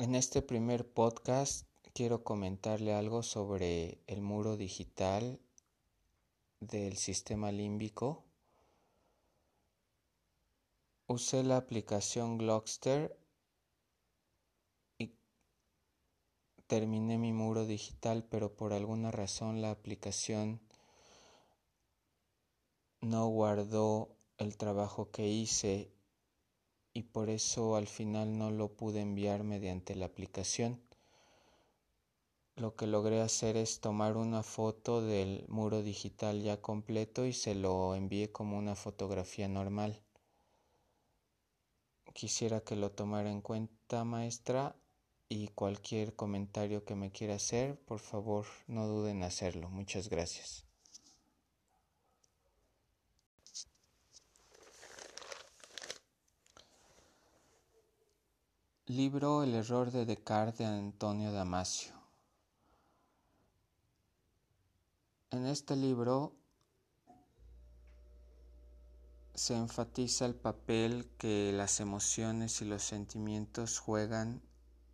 En este primer podcast quiero comentarle algo sobre el muro digital del sistema límbico. Usé la aplicación Glockster y terminé mi muro digital, pero por alguna razón la aplicación no guardó el trabajo que hice y por eso al final no lo pude enviar mediante la aplicación. Lo que logré hacer es tomar una foto del muro digital ya completo y se lo envié como una fotografía normal. Quisiera que lo tomara en cuenta, maestra, y cualquier comentario que me quiera hacer, por favor, no duden en hacerlo. Muchas gracias. Libro El error de Descartes de Antonio Damasio. En este libro se enfatiza el papel que las emociones y los sentimientos juegan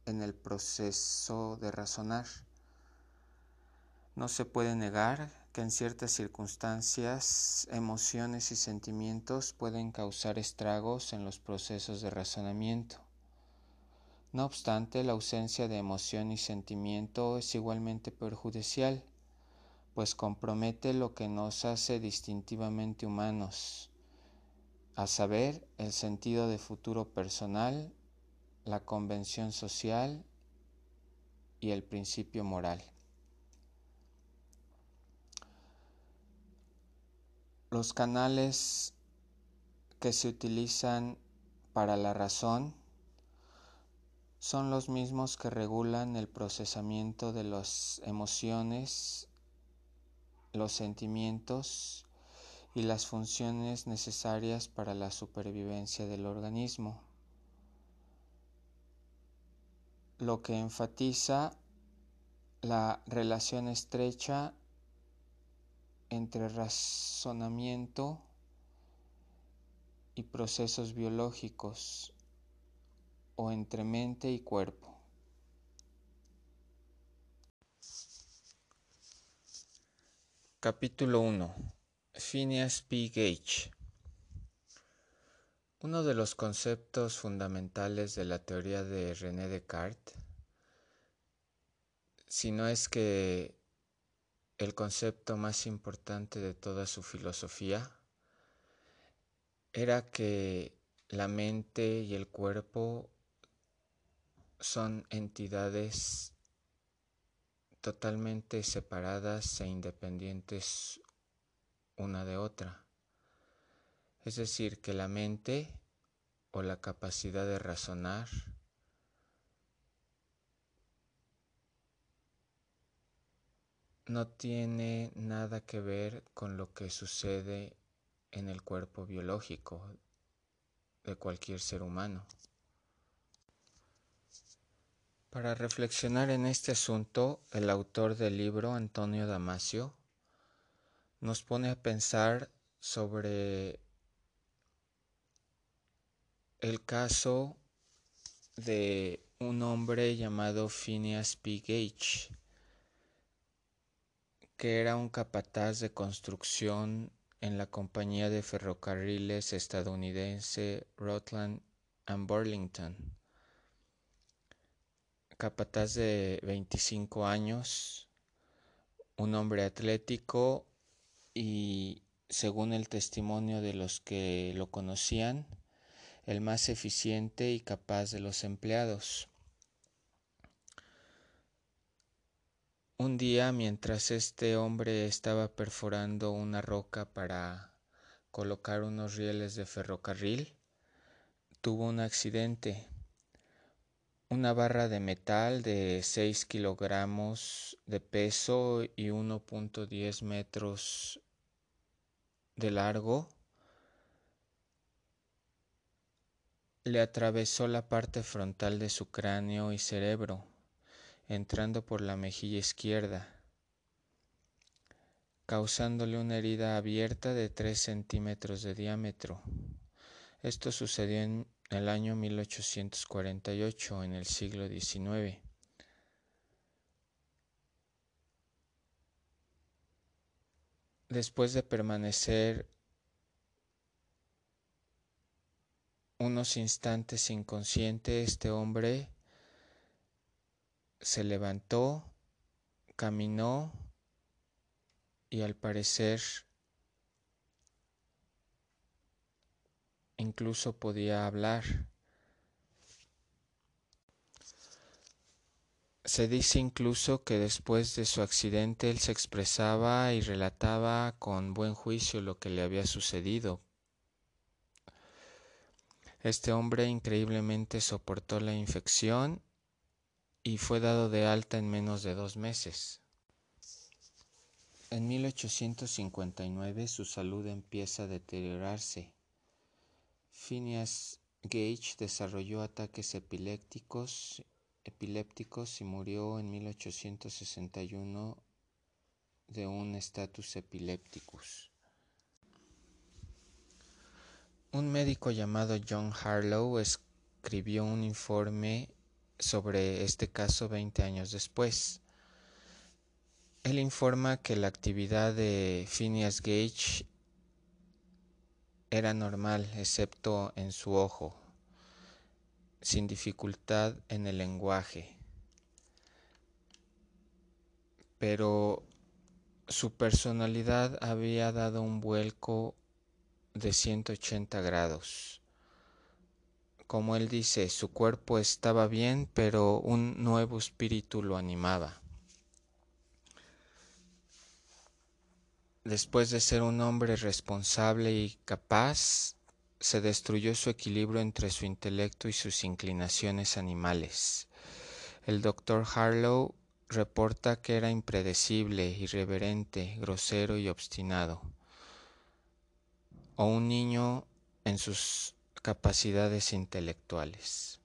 en el proceso de razonar. No se puede negar que en ciertas circunstancias emociones y sentimientos pueden causar estragos en los procesos de razonamiento. No obstante, la ausencia de emoción y sentimiento es igualmente perjudicial, pues compromete lo que nos hace distintivamente humanos, a saber, el sentido de futuro personal, la convención social y el principio moral. Los canales que se utilizan para la razón son los mismos que regulan el procesamiento de las emociones, los sentimientos y las funciones necesarias para la supervivencia del organismo, lo que enfatiza la relación estrecha entre razonamiento y procesos biológicos o entre mente y cuerpo. Capítulo 1. Phineas P. Gage. Uno de los conceptos fundamentales de la teoría de René Descartes, si no es que el concepto más importante de toda su filosofía, era que la mente y el cuerpo son entidades totalmente separadas e independientes una de otra. Es decir, que la mente o la capacidad de razonar no tiene nada que ver con lo que sucede en el cuerpo biológico de cualquier ser humano. Para reflexionar en este asunto, el autor del libro, Antonio Damasio, nos pone a pensar sobre el caso de un hombre llamado Phineas P. Gage, que era un capataz de construcción en la compañía de ferrocarriles estadounidense Rutland and Burlington capataz de 25 años, un hombre atlético y, según el testimonio de los que lo conocían, el más eficiente y capaz de los empleados. Un día, mientras este hombre estaba perforando una roca para colocar unos rieles de ferrocarril, tuvo un accidente una barra de metal de 6 kilogramos de peso y 1.10 metros de largo le atravesó la parte frontal de su cráneo y cerebro, entrando por la mejilla izquierda, causándole una herida abierta de 3 centímetros de diámetro. Esto sucedió en el año 1848, en el siglo XIX. Después de permanecer unos instantes inconsciente, este hombre se levantó, caminó y al parecer incluso podía hablar. Se dice incluso que después de su accidente él se expresaba y relataba con buen juicio lo que le había sucedido. Este hombre increíblemente soportó la infección y fue dado de alta en menos de dos meses. En 1859 su salud empieza a deteriorarse. Phineas Gage desarrolló ataques epilépticos, y murió en 1861 de un status epilepticus. Un médico llamado John Harlow escribió un informe sobre este caso 20 años después. Él informa que la actividad de Phineas Gage era normal, excepto en su ojo, sin dificultad en el lenguaje. Pero su personalidad había dado un vuelco de 180 grados. Como él dice, su cuerpo estaba bien, pero un nuevo espíritu lo animaba. Después de ser un hombre responsable y capaz, se destruyó su equilibrio entre su intelecto y sus inclinaciones animales. El doctor Harlow reporta que era impredecible, irreverente, grosero y obstinado, o un niño en sus capacidades intelectuales.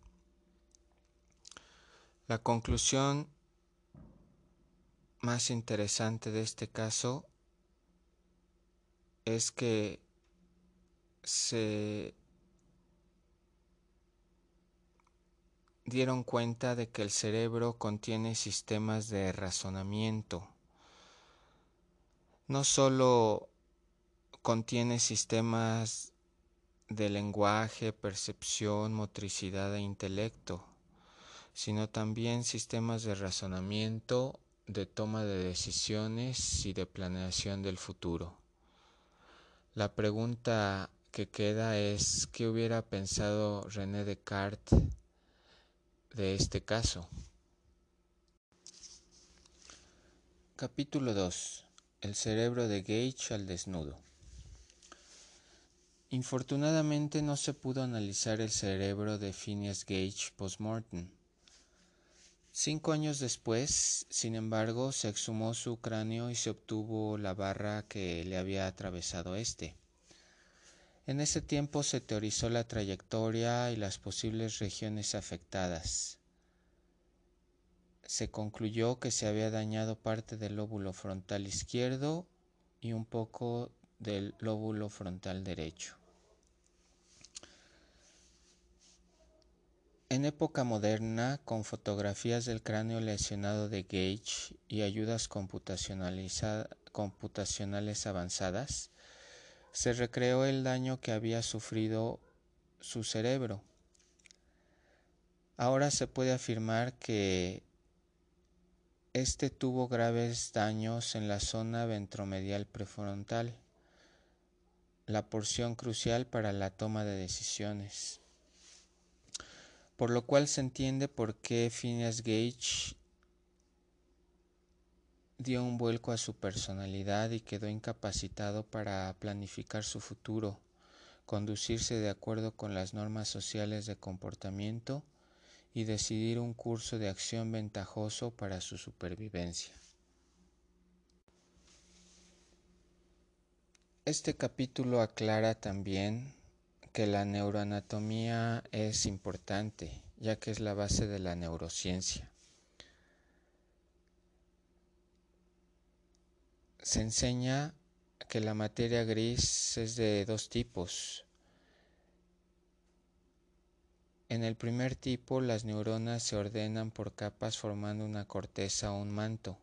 La conclusión más interesante de este caso es que se dieron cuenta de que el cerebro contiene sistemas de razonamiento. No solo contiene sistemas de lenguaje, percepción, motricidad e intelecto, sino también sistemas de razonamiento, de toma de decisiones y de planeación del futuro. La pregunta que queda es ¿qué hubiera pensado René Descartes de este caso? Capítulo 2. El cerebro de Gage al desnudo. Infortunadamente no se pudo analizar el cerebro de Phineas Gage post-mortem. Cinco años después, sin embargo, se exhumó su cráneo y se obtuvo la barra que le había atravesado este. En ese tiempo se teorizó la trayectoria y las posibles regiones afectadas. Se concluyó que se había dañado parte del lóbulo frontal izquierdo y un poco del lóbulo frontal derecho. En época moderna, con fotografías del cráneo lesionado de Gage y ayudas computacionales avanzadas, se recreó el daño que había sufrido su cerebro. Ahora se puede afirmar que este tuvo graves daños en la zona ventromedial prefrontal, la porción crucial para la toma de decisiones por lo cual se entiende por qué Phineas Gage dio un vuelco a su personalidad y quedó incapacitado para planificar su futuro, conducirse de acuerdo con las normas sociales de comportamiento y decidir un curso de acción ventajoso para su supervivencia. Este capítulo aclara también que la neuroanatomía es importante, ya que es la base de la neurociencia. Se enseña que la materia gris es de dos tipos, En el primer tipo, las neuronas se ordenan por capas formando una corteza o un manto.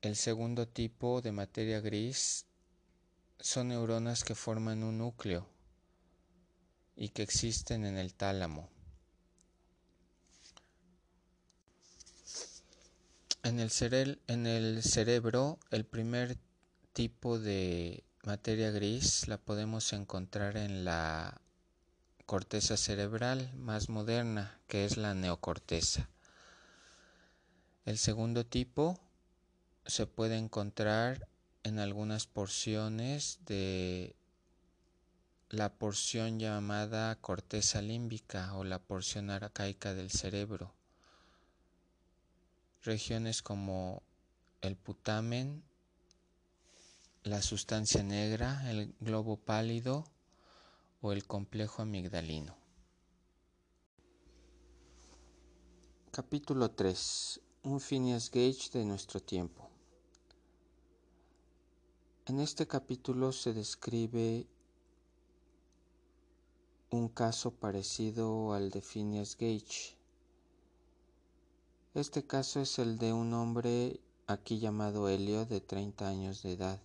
El segundo tipo de materia gris son neuronas que forman un núcleo y que existen en el tálamo. En el, cerebro, el primer tipo de materia gris la podemos encontrar en la corteza cerebral más moderna, que es la neocorteza. El segundo tipo se puede encontrar en algunas porciones de la porción llamada corteza límbica o la porción arcaica del cerebro. Regiones como el putamen, la sustancia negra, el globo pálido o el complejo amigdalino. Capítulo 3. Un Phineas Gage de nuestro tiempo. En este capítulo se describe un caso parecido al de Phineas Gage. Este caso es el de un hombre aquí llamado Helio de 30 años de edad,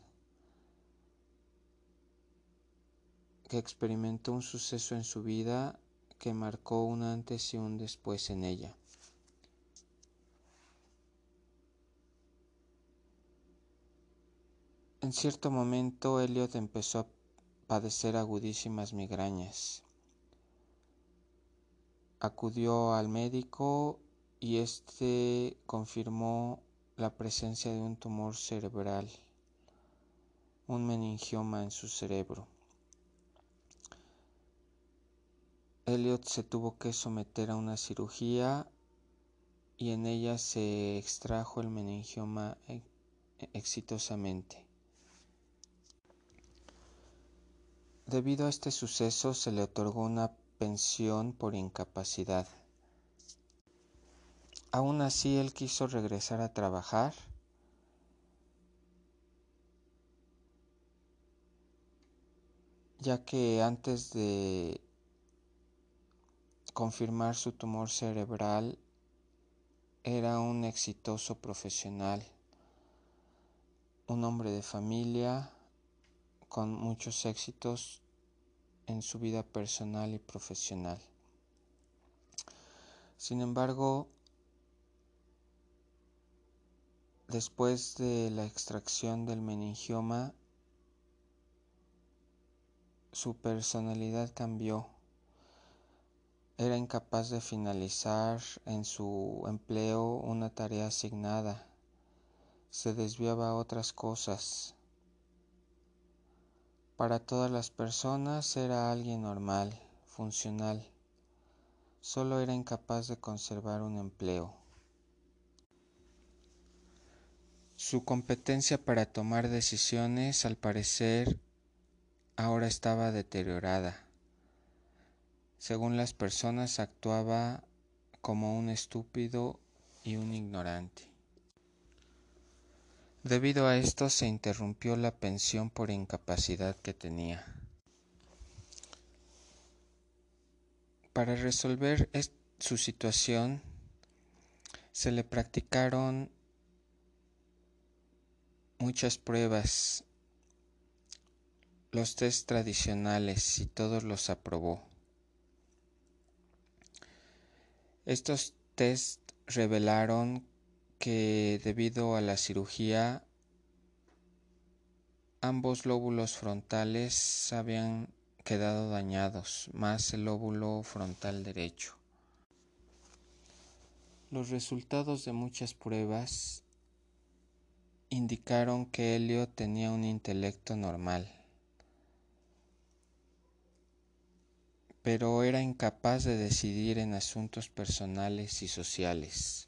que experimentó un suceso en su vida que marcó un antes y un después en ella. En cierto momento Elliot empezó a padecer agudísimas migrañas. Acudió al médico y éste confirmó la presencia de un tumor cerebral, un meningioma en su cerebro. Elliot se tuvo que someter a una cirugía y en ella se extrajo el meningioma exitosamente. Debido a este suceso se le otorgó una pensión por incapacidad. Aún así él quiso regresar a trabajar. ya que antes de confirmar su tumor cerebral era un exitoso profesional, un hombre de familia, con muchos éxitos en su vida personal y profesional. Sin embargo, después de la extracción del meningioma, su personalidad cambió. Era incapaz de finalizar en su empleo una tarea asignada. Se desviaba a otras cosas para todas las personas era alguien normal, funcional. Solo era incapaz de conservar un empleo. Su competencia para tomar decisiones, al parecer, ahora estaba deteriorada. Según las personas, actuaba como un estúpido y un ignorante. Debido a esto se interrumpió la pensión por incapacidad que tenía. Para resolver su situación se le practicaron muchas pruebas, los test tradicionales y todos los aprobó. Estos test revelaron que debido a la cirugía ambos lóbulos frontales habían quedado dañados, más el lóbulo frontal derecho. Los resultados de muchas pruebas indicaron que Helio tenía un intelecto normal, pero era incapaz de decidir en asuntos personales y sociales.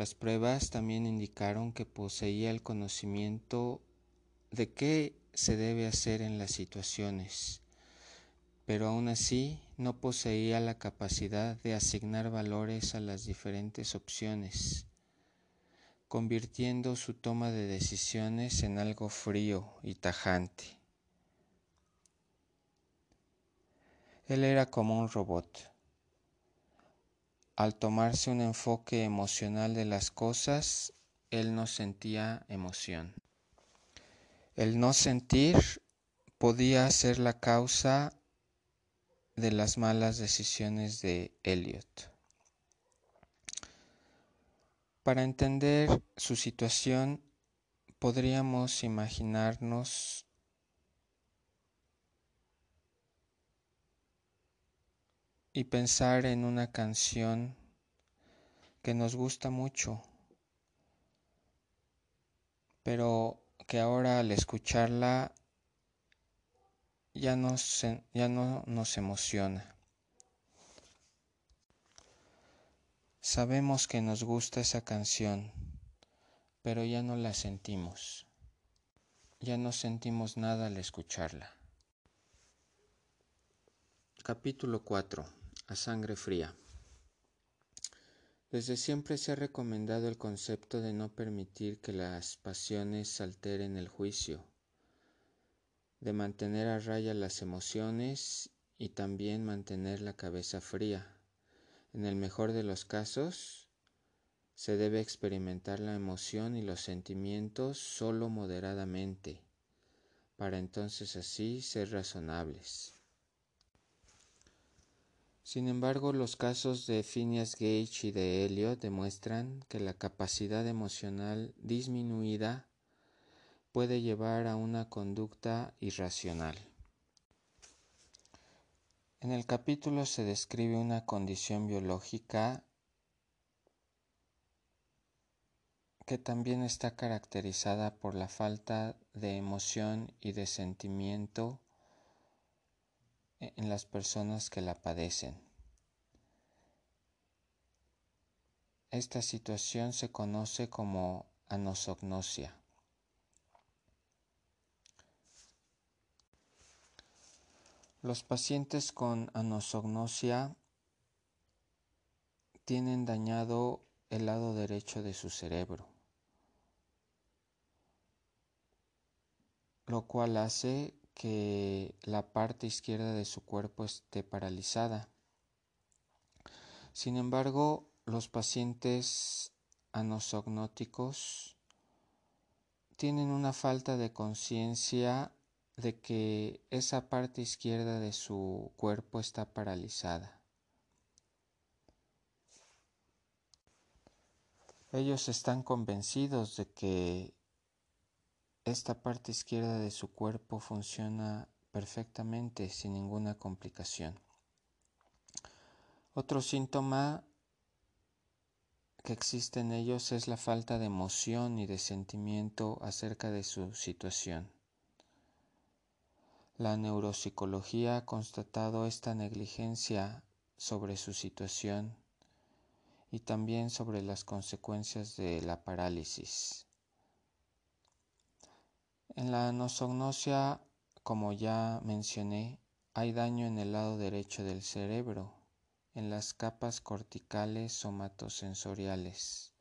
Las pruebas también indicaron que poseía el conocimiento de qué se debe hacer en las situaciones, pero aún así no poseía la capacidad de asignar valores a las diferentes opciones, convirtiendo su toma de decisiones en algo frío y tajante. Él era como un robot. Al tomarse un enfoque emocional de las cosas, él no sentía emoción. El no sentir podía ser la causa de las malas decisiones de Elliot. Para entender su situación, podríamos imaginarnos y pensar en una canción que nos gusta mucho, pero que ahora al escucharla ya, ya no nos emociona. Sabemos que nos gusta esa canción, pero ya no la sentimos. Ya no sentimos nada al escucharla. Capítulo 4. A sangre fría. Desde siempre se ha recomendado el concepto de no permitir que las pasiones alteren el juicio, de mantener a raya las emociones y también mantener la cabeza fría en el mejor de los casos, se debe experimentar la emoción y los sentimientos solo moderadamente, para entonces así ser razonables. Sin embargo, los casos de Phineas Gage y de Elliot demuestran que la capacidad emocional disminuida puede llevar a una conducta irracional. En el capítulo se describe una condición biológica que también está caracterizada por la falta de emoción y de sentimiento en las personas que la padecen. Esta situación se conoce como anosognosia. Los pacientes con anosognosia tienen dañado el lado derecho de su cerebro, lo cual hace que la parte izquierda de su cuerpo esté paralizada. Sin embargo, los pacientes anosognóticos tienen una falta de conciencia de que esa parte izquierda de su cuerpo está paralizada. Ellos están convencidos de que esta parte izquierda de su cuerpo funciona perfectamente sin ninguna complicación. Otro síntoma que existe en ellos es la falta de emoción y de sentimiento acerca de su situación. La neuropsicología ha constatado esta negligencia sobre su situación y también sobre las consecuencias de la parálisis. En la nosognosia, como ya mencioné, hay daño en el lado derecho del cerebro, en las capas corticales somatosensoriales,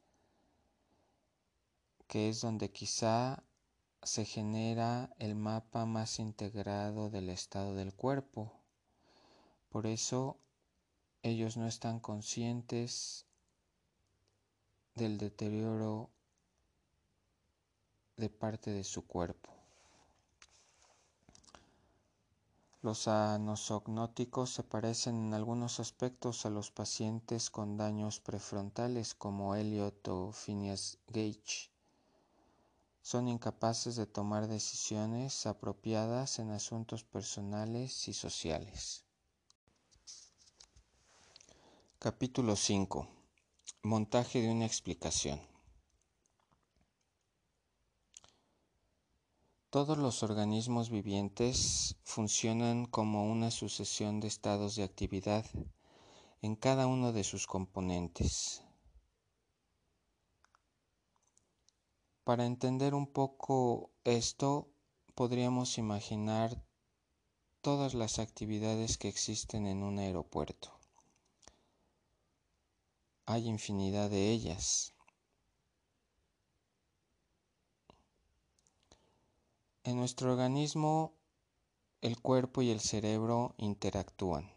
que es donde quizá se genera el mapa más integrado del estado del cuerpo. Por eso ellos no están conscientes del deterioro de parte de su cuerpo. Los anosognóticos se parecen en algunos aspectos a los pacientes con daños prefrontales como Elliot o Phineas Gage son incapaces de tomar decisiones apropiadas en asuntos personales y sociales. Capítulo 5. Montaje de una explicación. Todos los organismos vivientes funcionan como una sucesión de estados de actividad en cada uno de sus componentes. Para entender un poco esto, podríamos imaginar todas las actividades que existen en un aeropuerto. Hay infinidad de ellas. En nuestro organismo el cuerpo y el cerebro interactúan.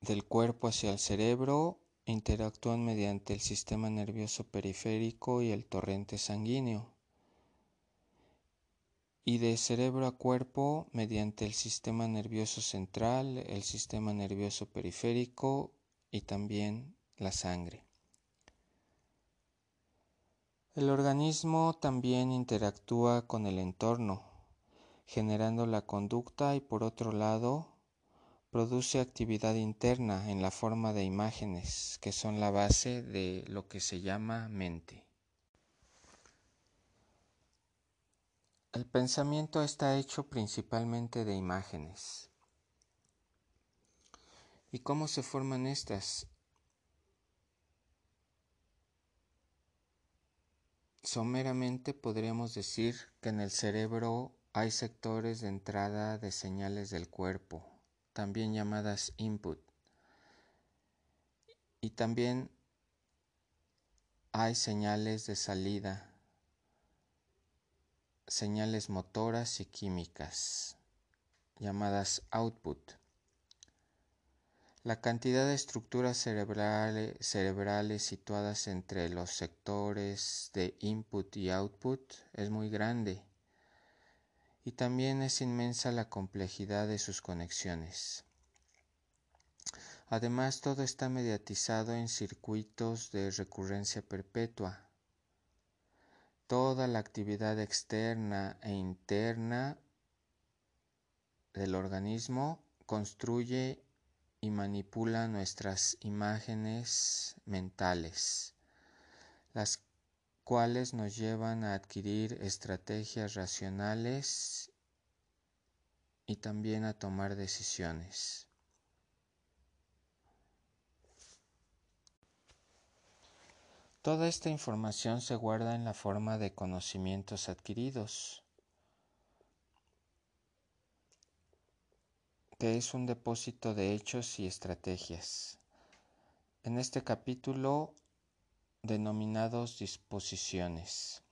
Del cuerpo hacia el cerebro interactúan mediante el sistema nervioso periférico y el torrente sanguíneo. Y de cerebro a cuerpo mediante el sistema nervioso central, el sistema nervioso periférico y también la sangre. El organismo también interactúa con el entorno, generando la conducta y por otro lado produce actividad interna en la forma de imágenes que son la base de lo que se llama mente. El pensamiento está hecho principalmente de imágenes. ¿Y cómo se forman estas? Someramente podríamos decir que en el cerebro hay sectores de entrada de señales del cuerpo, también llamadas input. Y también hay señales de salida, señales motoras y químicas, llamadas output. La cantidad de estructuras cerebrales, situadas entre los sectores de input y output es muy grande y también es inmensa la complejidad de sus conexiones. Además, todo está mediatizado en circuitos de recurrencia perpetua. Toda la actividad externa e interna del organismo construye y manipula nuestras imágenes mentales, las cuales nos llevan a adquirir estrategias racionales y también a tomar decisiones. Toda esta información se guarda en la forma de conocimientos adquiridos, que es un depósito de hechos y estrategias. En este capítulo denominados disposiciones.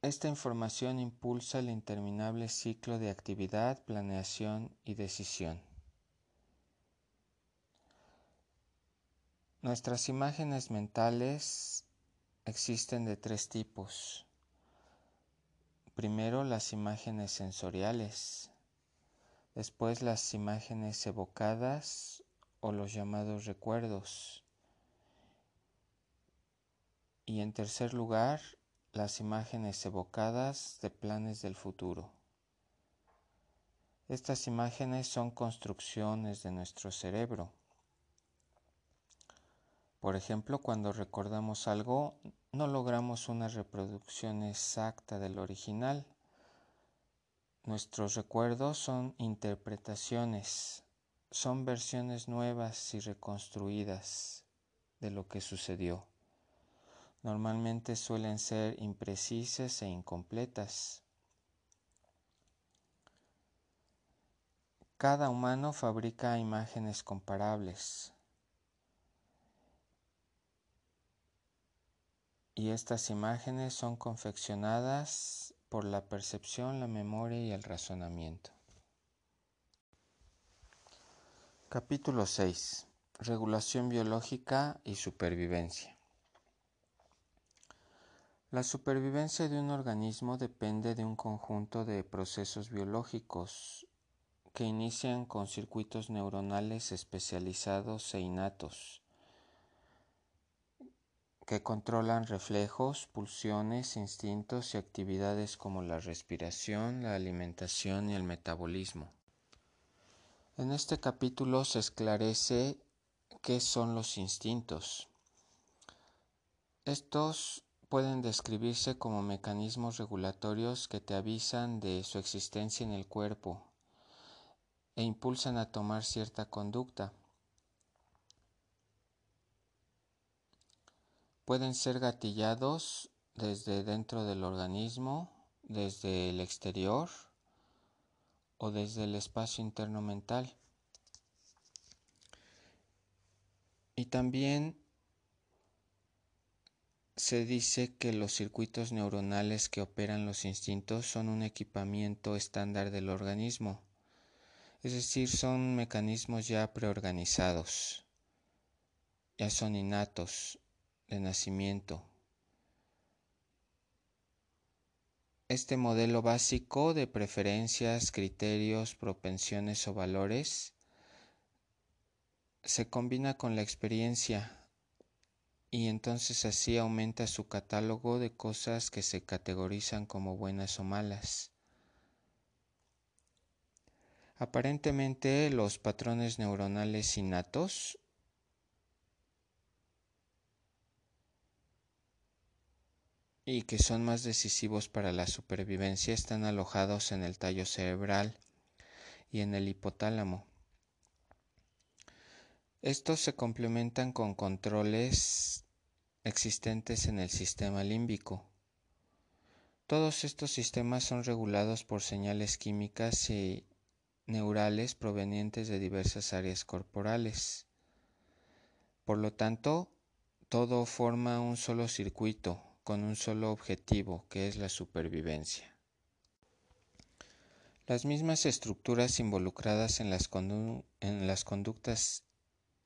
Esta información impulsa el interminable ciclo de actividad, planeación y decisión. Nuestras imágenes mentales existen de tres tipos. Primero las imágenes sensoriales, después las imágenes evocadas o los llamados recuerdos. Y en tercer lugar, las imágenes evocadas de planes del futuro. Estas imágenes son construcciones de nuestro cerebro. Por ejemplo, cuando recordamos algo, no logramos una reproducción exacta del original. Nuestros recuerdos son interpretaciones, son versiones nuevas y reconstruidas de lo que sucedió. Normalmente suelen ser imprecisas e incompletas. Cada humano fabrica imágenes comparables. Y estas imágenes son confeccionadas por la percepción, la memoria y el razonamiento. Capítulo 6. Regulación biológica y supervivencia. La supervivencia de un organismo depende de un conjunto de procesos biológicos que inician con circuitos neuronales especializados e innatos, que controlan reflejos, pulsiones, instintos y actividades como la respiración, la alimentación y el metabolismo. En este capítulo se esclarece qué son los instintos. Estos pueden describirse como mecanismos regulatorios que te avisan de su existencia en el cuerpo e impulsan a tomar cierta conducta. Pueden ser gatillados desde dentro del organismo, desde el exterior, o desde el espacio interno mental. Y también se dice que los circuitos neuronales que operan los instintos son un equipamiento estándar del organismo, Es decir, son mecanismos ya preorganizados, ya son innatos de nacimiento. Este modelo básico de preferencias, criterios, propensiones o valores se combina con la experiencia y entonces así aumenta su catálogo de cosas que se categorizan como buenas o malas. Aparentemente los patrones neuronales innatos y que son más decisivos para la supervivencia están alojados en el tallo cerebral y en el hipotálamo. Estos se complementan con controles existentes en el sistema límbico. Todos estos sistemas son regulados por señales químicas y neurales provenientes de diversas áreas corporales. Por lo tanto, todo forma un solo circuito con un solo objetivo, que es la supervivencia. Las mismas estructuras involucradas en las, conductas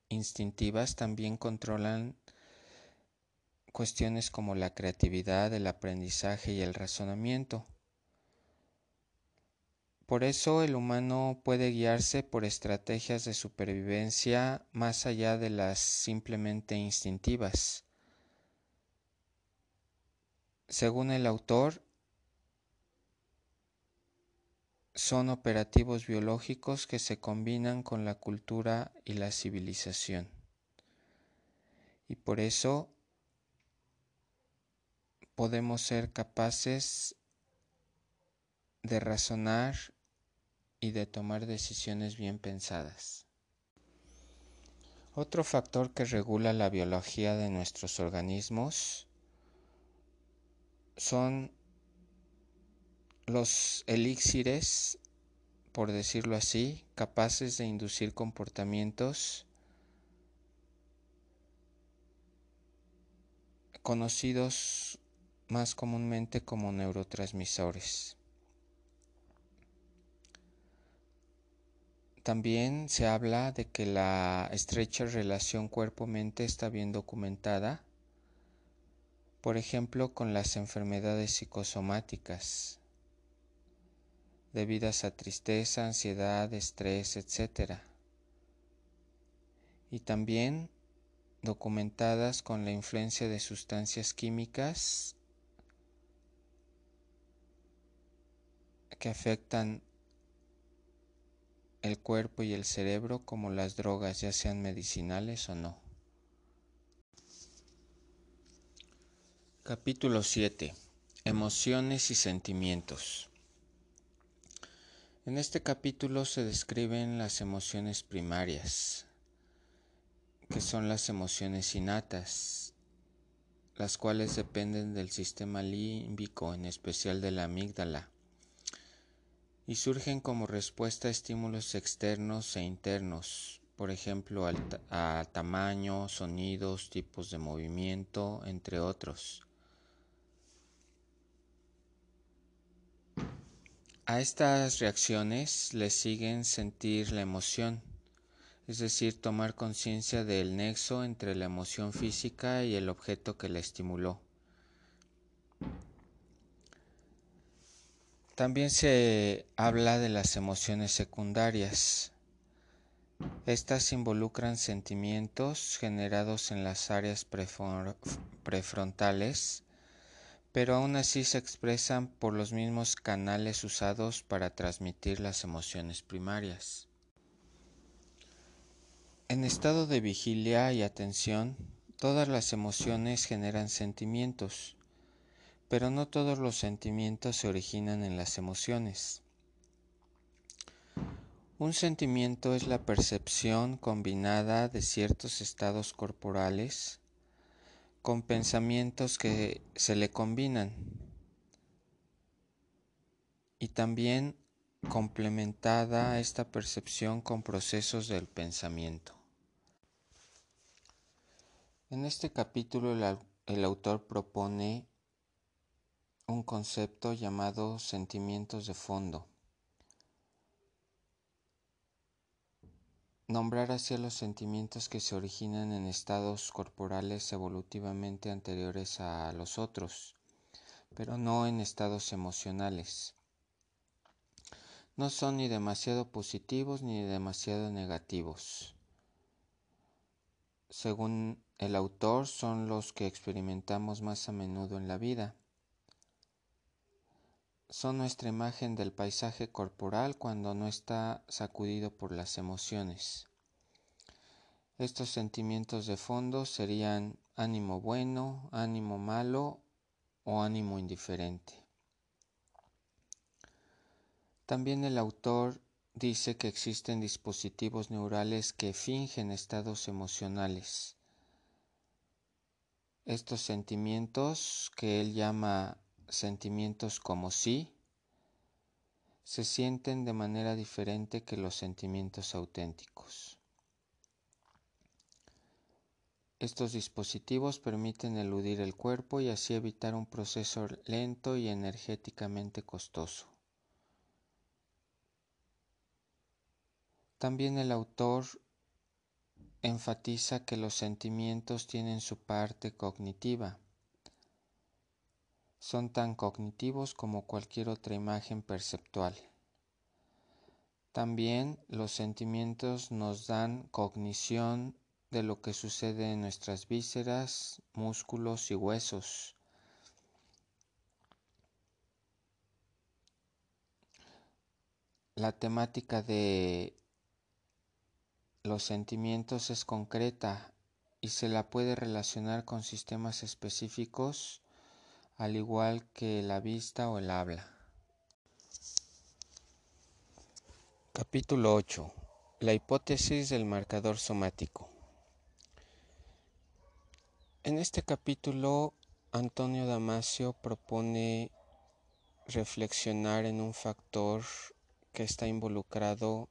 instintivas también controlan cuestiones como la creatividad, el aprendizaje y el razonamiento. Por eso el humano puede guiarse por estrategias de supervivencia más allá de las simplemente instintivas. Según el autor, son operativos biológicos que se combinan con la cultura y la civilización. Y por eso podemos ser capaces de razonar y de tomar decisiones bien pensadas. Otro factor que regula la biología de nuestros organismos son los elixires, por decirlo así, capaces de inducir comportamientos conocidos más comúnmente como neurotransmisores. También se habla de que la estrecha relación cuerpo-mente está bien documentada, por ejemplo, con las enfermedades psicosomáticas, debidas a tristeza, ansiedad, estrés, etc. Y también documentadas con la influencia de sustancias químicas que afectan el cuerpo y el cerebro como las drogas, ya sean medicinales o no. Capítulo 7. Emociones y sentimientos. En este capítulo se describen las emociones primarias, que son las emociones innatas, las cuales dependen del sistema límbico, en especial de la amígdala, y surgen como respuesta a estímulos externos e internos, por ejemplo a tamaño, sonidos, tipos de movimiento, entre otros. A estas reacciones le siguen sentir la emoción, es decir, tomar conciencia del nexo entre la emoción física y el objeto que la estimuló. También se habla de las emociones secundarias. Estas involucran sentimientos generados en las áreas prefrontales pero aún así se expresan por los mismos canales usados para transmitir las emociones primarias. En estado de vigilia y atención, todas las emociones generan sentimientos, pero no todos los sentimientos se originan en las emociones. Un sentimiento es la percepción combinada de ciertos estados corporales con pensamientos que se le combinan y también complementada esta percepción con procesos del pensamiento. En este capítulo el, autor propone un concepto llamado sentimientos de fondo. Nombrar así los sentimientos que se originan en estados corporales evolutivamente anteriores a los otros, pero no en estados emocionales. No son ni demasiado positivos ni demasiado negativos. Según el autor, son los que experimentamos más a menudo en la vida son nuestra imagen del paisaje corporal cuando no está sacudido por las emociones. Estos sentimientos de fondo serían ánimo bueno, ánimo malo o ánimo indiferente. También el autor dice que existen dispositivos neurales que fingen estados emocionales. Estos sentimientos que él llama sentimientos como sí se sienten de manera diferente que los sentimientos auténticos. Estos dispositivos permiten eludir el cuerpo y así evitar un proceso lento y energéticamente costoso. También el autor enfatiza que los sentimientos tienen su parte cognitiva son tan cognitivos como cualquier otra imagen perceptual. También los sentimientos nos dan cognición de lo que sucede en nuestras vísceras, músculos y huesos. La temática de los sentimientos es concreta y se la puede relacionar con sistemas específicos al igual que la vista o el habla. Capítulo 8. La hipótesis del marcador somático. En este capítulo, Antonio Damasio propone reflexionar en un factor que está involucrado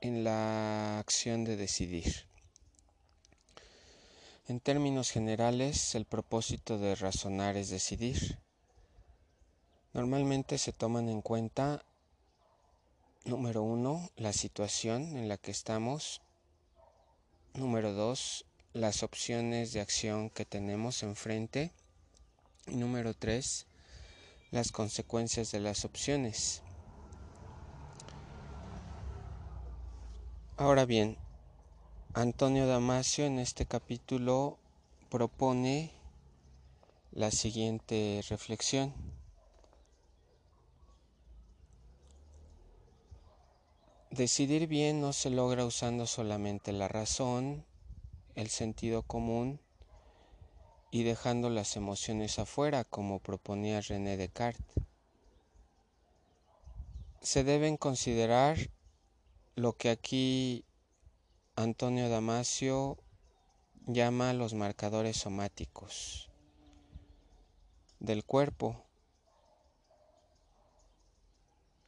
en la acción de decidir. En términos generales, el propósito de razonar es decidir. Normalmente se toman en cuenta, número uno, la situación en la que estamos. Número dos, las opciones de acción que tenemos enfrente. Y número tres, las consecuencias de las opciones. Ahora bien, Antonio Damasio en este capítulo propone la siguiente reflexión. Decidir bien no se logra usando solamente la razón, el sentido común y dejando las emociones afuera, como proponía René Descartes. Se deben considerar lo que aquí Antonio Damasio llama los marcadores somáticos del cuerpo.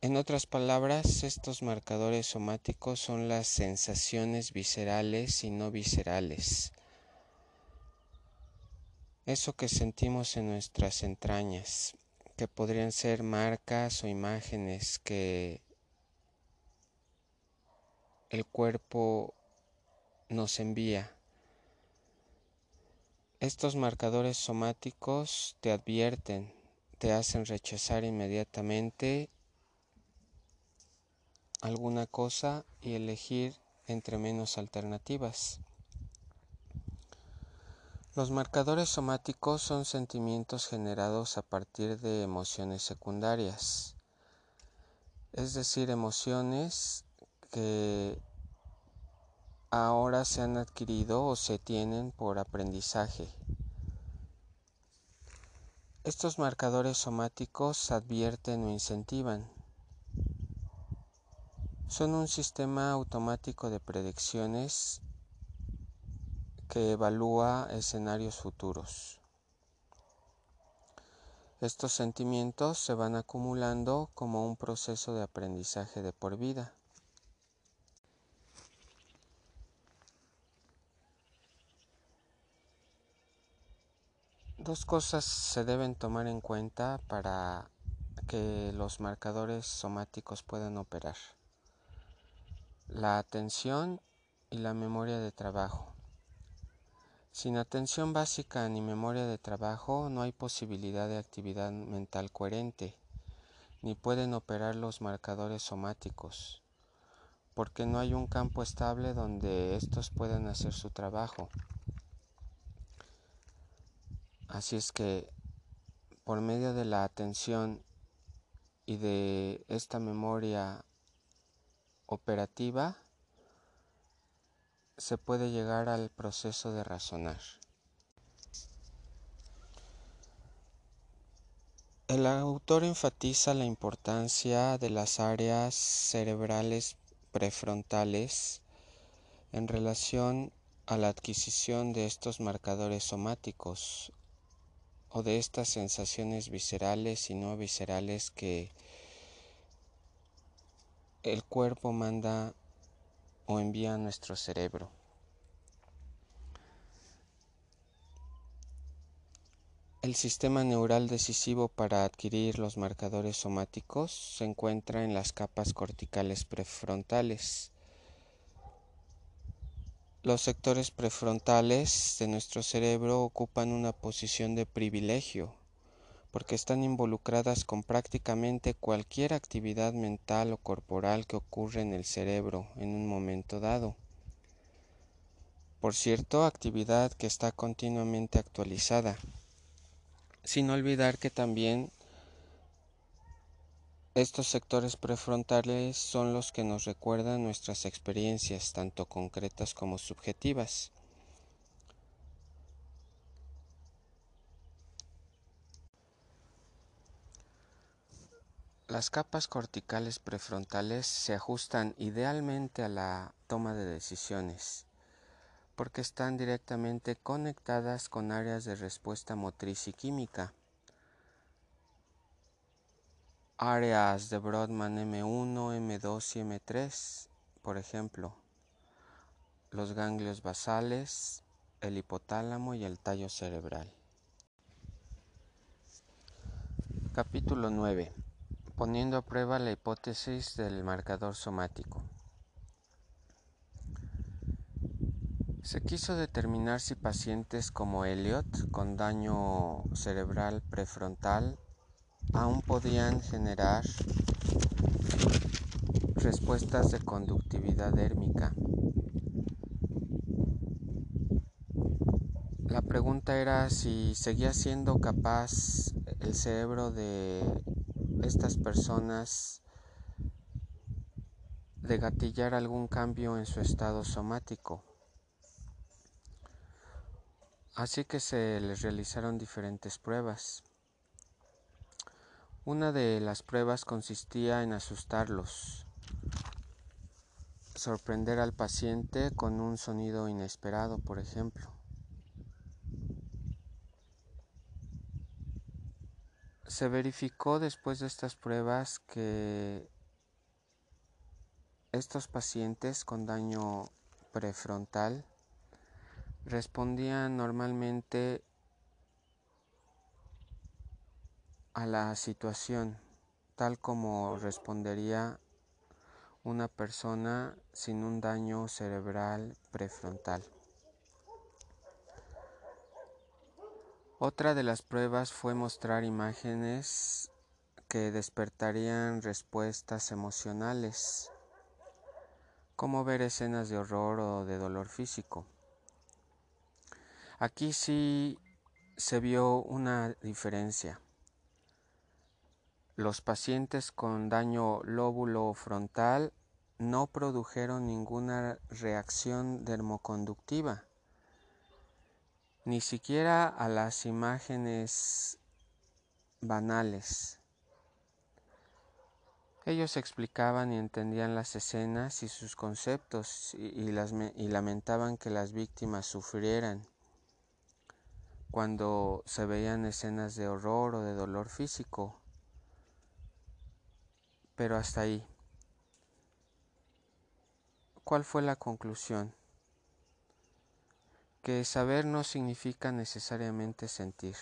En otras palabras, estos marcadores somáticos son las sensaciones viscerales y no viscerales. Eso que sentimos en nuestras entrañas, que podrían ser marcas o imágenes que el cuerpo nos envía. Estos marcadores somáticos te advierten, te hacen rechazar inmediatamente alguna cosa y elegir entre menos alternativas. Los marcadores somáticos son sentimientos generados a partir de emociones secundarias, es decir, emociones que ahora se han adquirido o se tienen por aprendizaje. Estos marcadores somáticos advierten o incentivan. Son un sistema automático de predicciones que evalúa escenarios futuros. Estos sentimientos se van acumulando como un proceso de aprendizaje de por vida. Dos cosas se deben tomar en cuenta para que los marcadores somáticos puedan operar. la atención y la memoria de trabajo. Sin atención básica ni memoria de trabajo no hay posibilidad de actividad mental coherente, ni pueden operar los marcadores somáticos, porque no hay un campo estable donde estos puedan hacer su trabajo. Así es que por medio de la atención y de esta memoria operativa se puede llegar al proceso de razonar. El autor enfatiza la importancia de las áreas cerebrales prefrontales en relación a la adquisición de estos marcadores somáticos o de estas sensaciones viscerales y no viscerales que el cuerpo manda o envía a nuestro cerebro. El sistema neural decisivo para adquirir los marcadores somáticos se encuentra en las capas corticales prefrontales. Los sectores prefrontales de nuestro cerebro ocupan una posición de privilegio porque están involucradas con prácticamente cualquier actividad mental o corporal que ocurre en el cerebro en un momento dado. Por cierto, actividad que está continuamente actualizada, sin olvidar que también estos sectores prefrontales son los que nos recuerdan nuestras experiencias, tanto concretas como subjetivas. Las capas corticales prefrontales se ajustan idealmente a la toma de decisiones porque están directamente conectadas con áreas de respuesta motriz y química. Áreas de Brodmann M1, M2 y M3, por ejemplo, los ganglios basales, el hipotálamo y el tallo cerebral. Capítulo 9 poniendo a prueba la hipótesis del marcador somático. Se quiso determinar si pacientes como Elliot con daño cerebral prefrontal aún podían generar respuestas de conductividad dérmica. La pregunta era si seguía siendo capaz el cerebro de estas personas de gatillar algún cambio en su estado somático. Así que se les realizaron diferentes pruebas. Una de las pruebas consistía en asustarlos, sorprender al paciente con un sonido inesperado, por ejemplo. Se verificó después de estas pruebas que estos pacientes con daño prefrontal respondían normalmente a la situación tal como respondería una persona sin un daño cerebral prefrontal. Otra de las pruebas fue mostrar imágenes que despertarían respuestas emocionales, como ver escenas de horror o de dolor físico. Aquí sí se vio una diferencia. Los pacientes con daño lóbulo frontal no produjeron ninguna reacción dermoconductiva ni siquiera a las imágenes banales. Ellos explicaban y entendían las escenas y sus conceptos y, lamentaban que las víctimas sufrieran cuando se veían escenas de horror o de dolor físico. Pero hasta ahí. ¿Cuál fue la conclusión? que saber no significa necesariamente sentir.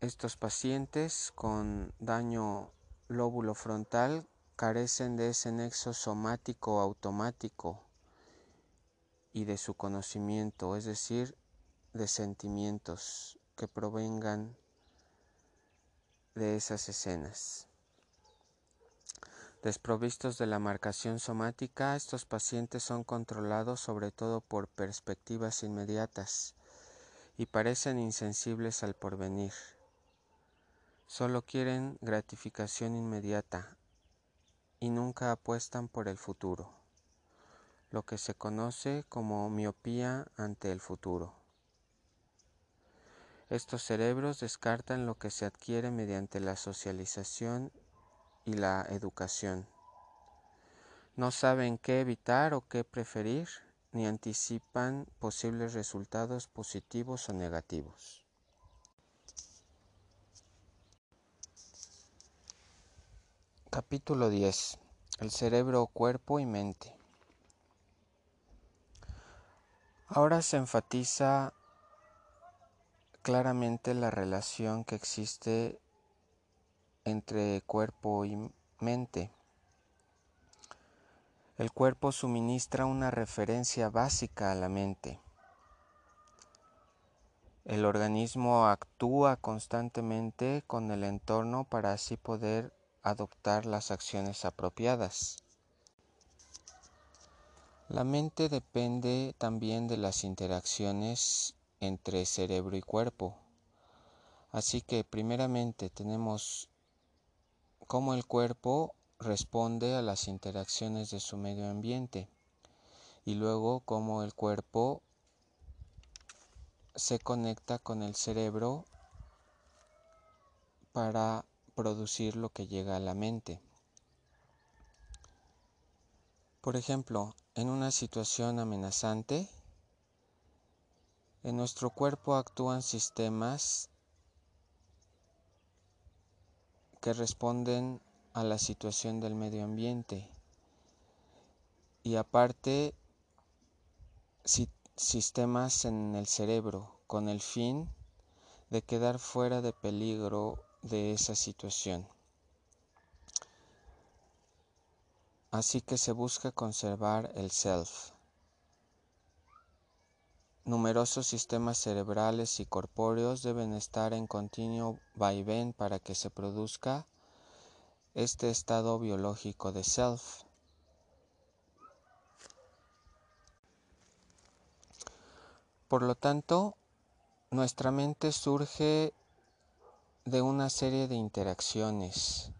Estos pacientes con daño lóbulo frontal carecen de ese nexo somático automático y de su conocimiento, es decir, de sentimientos que provengan de esas escenas. Desprovistos de la marcación somática, estos pacientes son controlados sobre todo por perspectivas inmediatas y parecen insensibles al porvenir. Solo quieren gratificación inmediata y nunca apuestan por el futuro, lo que se conoce como miopía ante el futuro. Estos cerebros descartan lo que se adquiere mediante la socialización y la educación. No saben qué evitar o qué preferir, ni anticipan posibles resultados positivos o negativos. Capítulo 10. El cerebro, cuerpo y mente. Ahora se enfatiza claramente la relación que existe entre cuerpo y mente. El cuerpo suministra una referencia básica a la mente. El organismo actúa constantemente con el entorno para así poder adoptar las acciones apropiadas. La mente depende también de las interacciones entre cerebro y cuerpo. Así que primeramente tenemos cómo el cuerpo responde a las interacciones de su medio ambiente y luego cómo el cuerpo se conecta con el cerebro para producir lo que llega a la mente. Por ejemplo, en una situación amenazante, en nuestro cuerpo actúan sistemas que responden a la situación del medio ambiente y aparte sistemas en el cerebro con el fin de quedar fuera de peligro de esa situación. Así que se busca conservar el self. Numerosos sistemas cerebrales y corpóreos deben estar en continuo vaivén para que se produzca este estado biológico de self. Por lo tanto, nuestra mente surge de una serie de interacciones,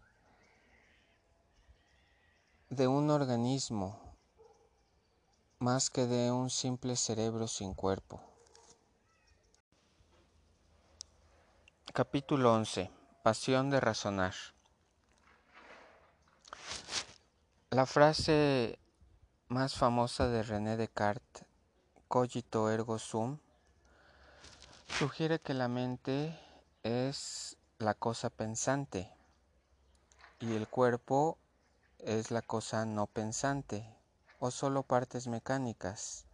de un organismo más que de un simple cerebro sin cuerpo. Capítulo 11. Pasión de razonar. La frase más famosa de René Descartes, cogito ergo sum, sugiere que la mente es la cosa pensante y el cuerpo es la cosa no pensante o solo partes mecánicas,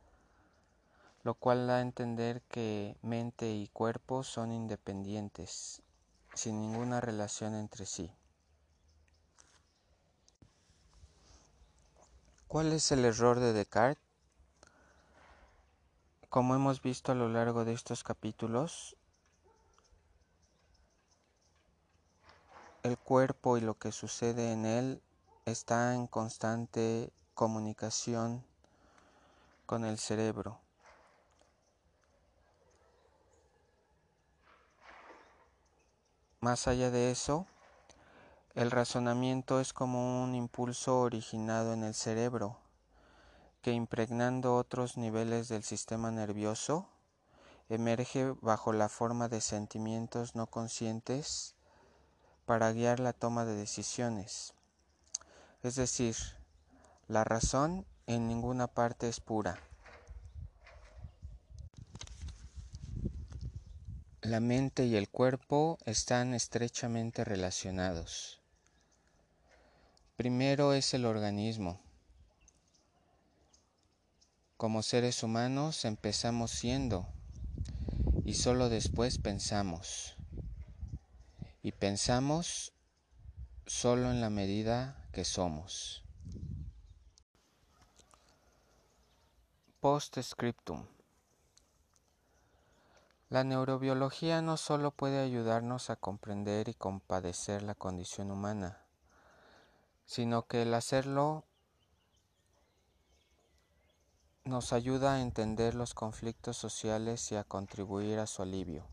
lo cual da a entender que mente y cuerpo son independientes, sin ninguna relación entre sí. ¿Cuál es el error de Descartes? Como hemos visto a lo largo de estos capítulos, el cuerpo y lo que sucede en él está en constante comunicación con el cerebro. Más allá de eso, el razonamiento es como un impulso originado en el cerebro, que impregnando otros niveles del sistema nervioso, emerge bajo la forma de sentimientos no conscientes para guiar la toma de decisiones. Es decir, la razón en ninguna parte es pura. La mente y el cuerpo están estrechamente relacionados. Primero es el organismo. Como seres humanos empezamos siendo y solo después pensamos. Y pensamos solo en la medida que somos. Post-scriptum. La neurobiología no solo puede ayudarnos a comprender y compadecer la condición humana, sino que el hacerlo nos ayuda a entender los conflictos sociales y a contribuir a su alivio.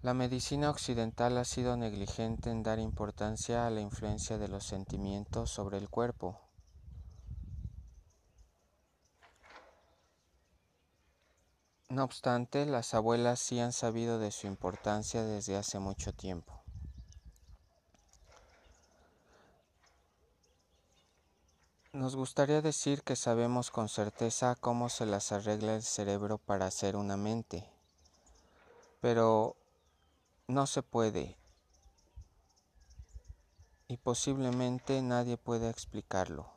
La medicina occidental ha sido negligente en dar importancia a la influencia de los sentimientos sobre el cuerpo. No obstante, las abuelas sí han sabido de su importancia desde hace mucho tiempo. Nos gustaría decir que sabemos con certeza cómo se las arregla el cerebro para hacer una mente, pero no se puede. Y posiblemente nadie pueda explicarlo,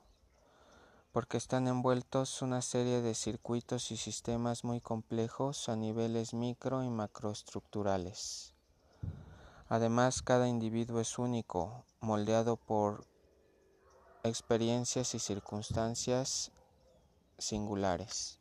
porque están envueltos una serie de circuitos y sistemas muy complejos a niveles micro y macroestructurales. Además, cada individuo es único, moldeado por experiencias y circunstancias singulares.